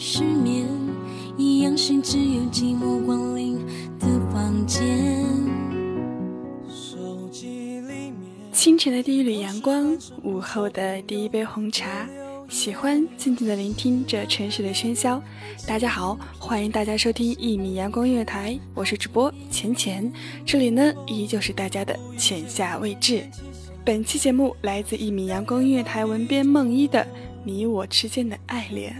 失眠，一样是只有寂寞光临的房间。清晨的第一缕阳光，午后的第一杯红茶，喜欢静静的聆听这城市的喧嚣。大家好，欢迎大家收听一米阳光音乐台，我是主播浅浅，这里呢依旧是大家的浅夏未至。本期节目来自一米阳光音乐台文编梦一的《你我之间的爱恋》。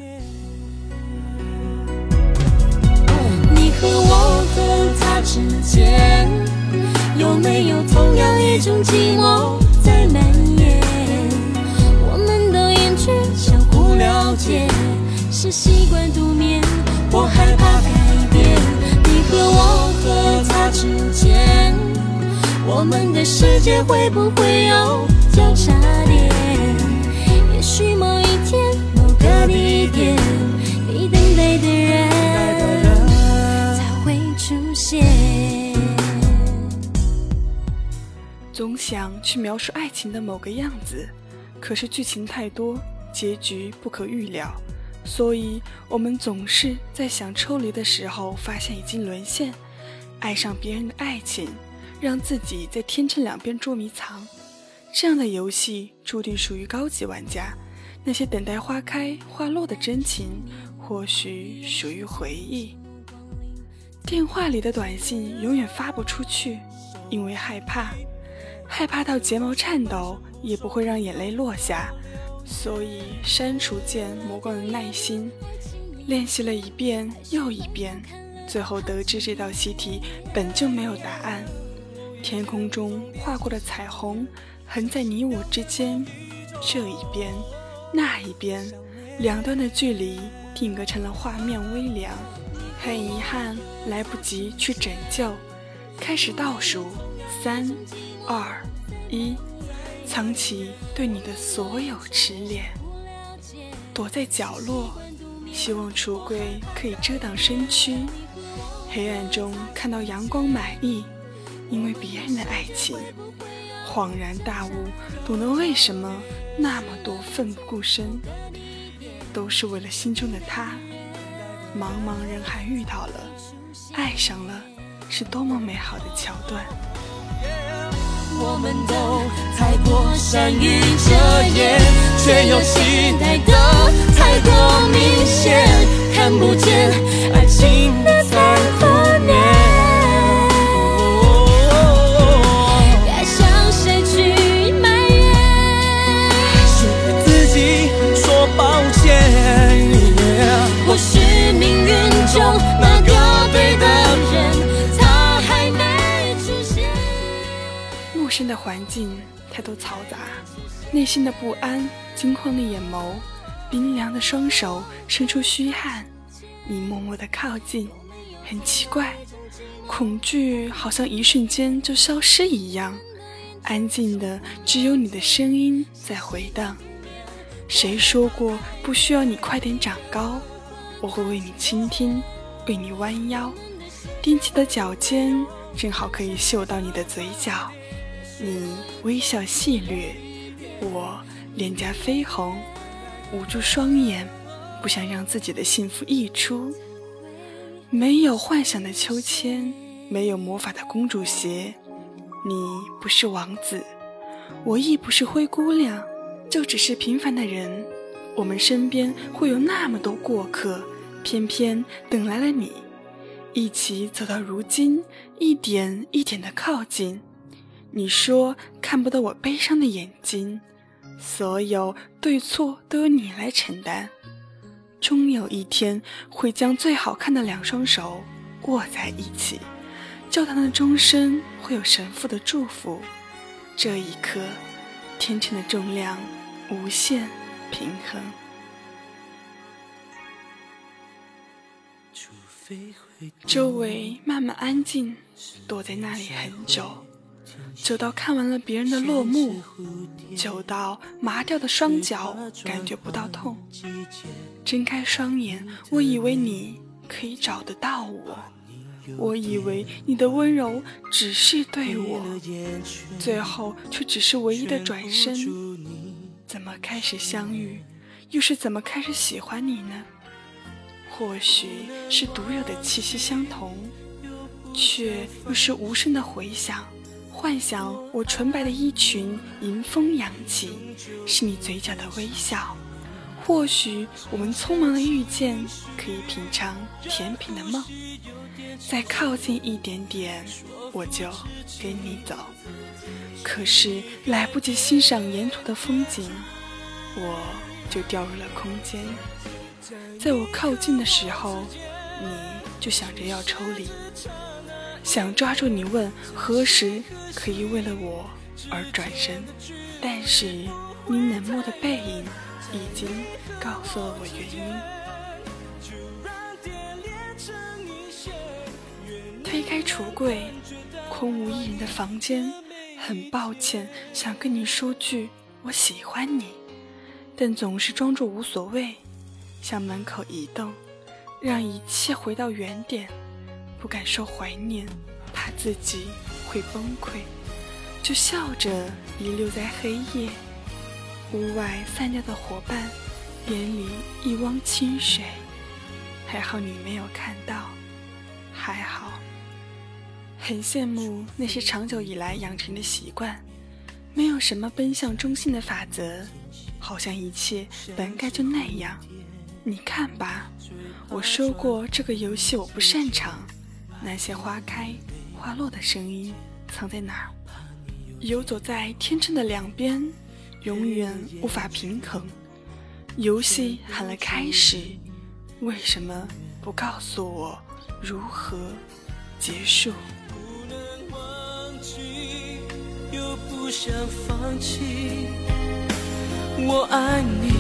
和我和他之间，有没有同样一种寂寞在蔓延？我们都厌倦相互了解，是习惯独眠，我害怕改变。你和我和他之间，我们的世界会不会有交叉点？想去描述爱情的某个样子，可是剧情太多，结局不可预料，所以我们总是在想抽离的时候，发现已经沦陷，爱上别人的爱情，让自己在天秤两边捉迷藏。这样的游戏注定属于高级玩家，那些等待花开花落的真情，或许属于回忆。电话里的短信永远发不出去，因为害怕。害怕到睫毛颤抖，也不会让眼泪落下，所以删除键磨光了耐心，练习了一遍又一遍，最后得知这道习题本就没有答案。天空中划过的彩虹，横在你我之间，这一边，那一边，两端的距离定格成了画面微凉。很遗憾，来不及去拯救，开始倒数，三。二一，藏起对你的所有痴恋，躲在角落，希望橱柜可以遮挡身躯。黑暗中看到阳光满意，因为别人的爱情，恍然大悟，懂得为什么那么多奋不顾身，都是为了心中的他。茫茫人海遇到了，爱上了，是多么美好的桥段。我们都太过善于遮掩，却又期待的太过明显，看不见爱情的残酷。的，环境太多嘈杂，内心的不安，惊慌的眼眸，冰凉的双手伸出虚汗，你默默的靠近，很奇怪，恐惧好像一瞬间就消失一样，安静的只有你的声音在回荡。谁说过不需要你快点长高？我会为你倾听，为你弯腰，踮起的脚尖正好可以嗅到你的嘴角。你微笑细略，我脸颊绯红，捂住双眼，不想让自己的幸福溢出。没有幻想的秋千，没有魔法的公主鞋，你不是王子，我亦不是灰姑娘，就只是平凡的人。我们身边会有那么多过客，偏偏等来了你，一起走到如今，一点一点的靠近。你说看不到我悲伤的眼睛，所有对错都由你来承担。终有一天会将最好看的两双手握在一起，教堂的钟声会有神父的祝福。这一刻，天秤的重量无限平衡。周围慢慢安静，躲在那里很久。久到看完了别人的落幕，久到麻掉的双脚感觉不到痛。睁开双眼，我以为你可以找得到我，我以为你的温柔只是对我，最后却只是唯一的转身。怎么开始相遇，又是怎么开始喜欢你呢？或许是独有的气息相同，却又是无声的回响。幻想我纯白的衣裙迎风扬起，是你嘴角的微笑。或许我们匆忙的遇见，可以品尝甜品的梦。再靠近一点点，我就跟你走。可是来不及欣赏沿途的风景，我就掉入了空间。在我靠近的时候，你就想着要抽离。想抓住你问何时可以为了我而转身，但是你冷漠的背影已经告诉了我原因。推开橱柜，空无一人的房间，很抱歉，想跟你说句我喜欢你，但总是装作无所谓，向门口移动，让一切回到原点。不敢说怀念，怕自己会崩溃，就笑着遗留在黑夜。屋外散掉的伙伴，眼里一汪清水。还好你没有看到，还好。很羡慕那些长久以来养成的习惯，没有什么奔向中心的法则，好像一切本该就那样。你看吧，我说过这个游戏我不擅长。那些花开花落的声音藏在哪儿？游走在天秤的两边，永远无法平衡。游戏喊了开始，为什么不告诉我如何结束？不能忘记，又不想放弃。我爱你，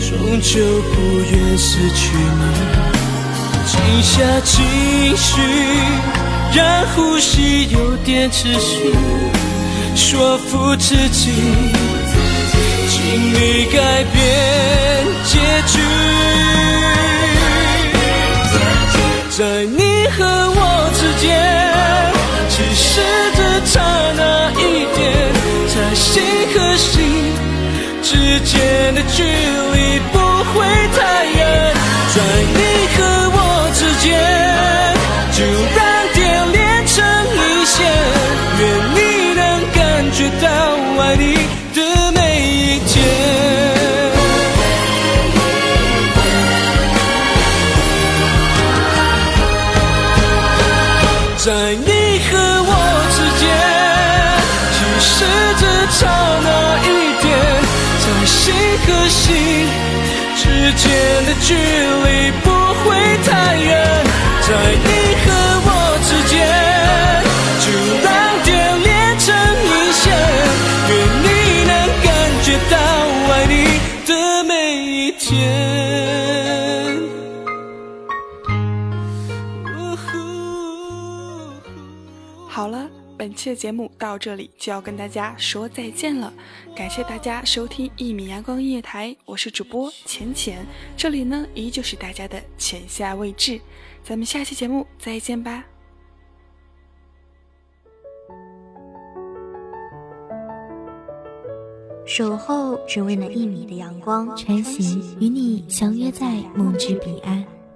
终究不愿失去你。静下情绪，让呼吸有点秩序，说服自己，尽力改变结局。之间的本期的节目到这里就要跟大家说再见了，感谢大家收听一米阳光音乐台，我是主播浅浅，这里呢依旧是大家的浅夏未至，咱们下期节目再见吧。守候只为那一米的阳光，穿行与你相约在梦之彼岸。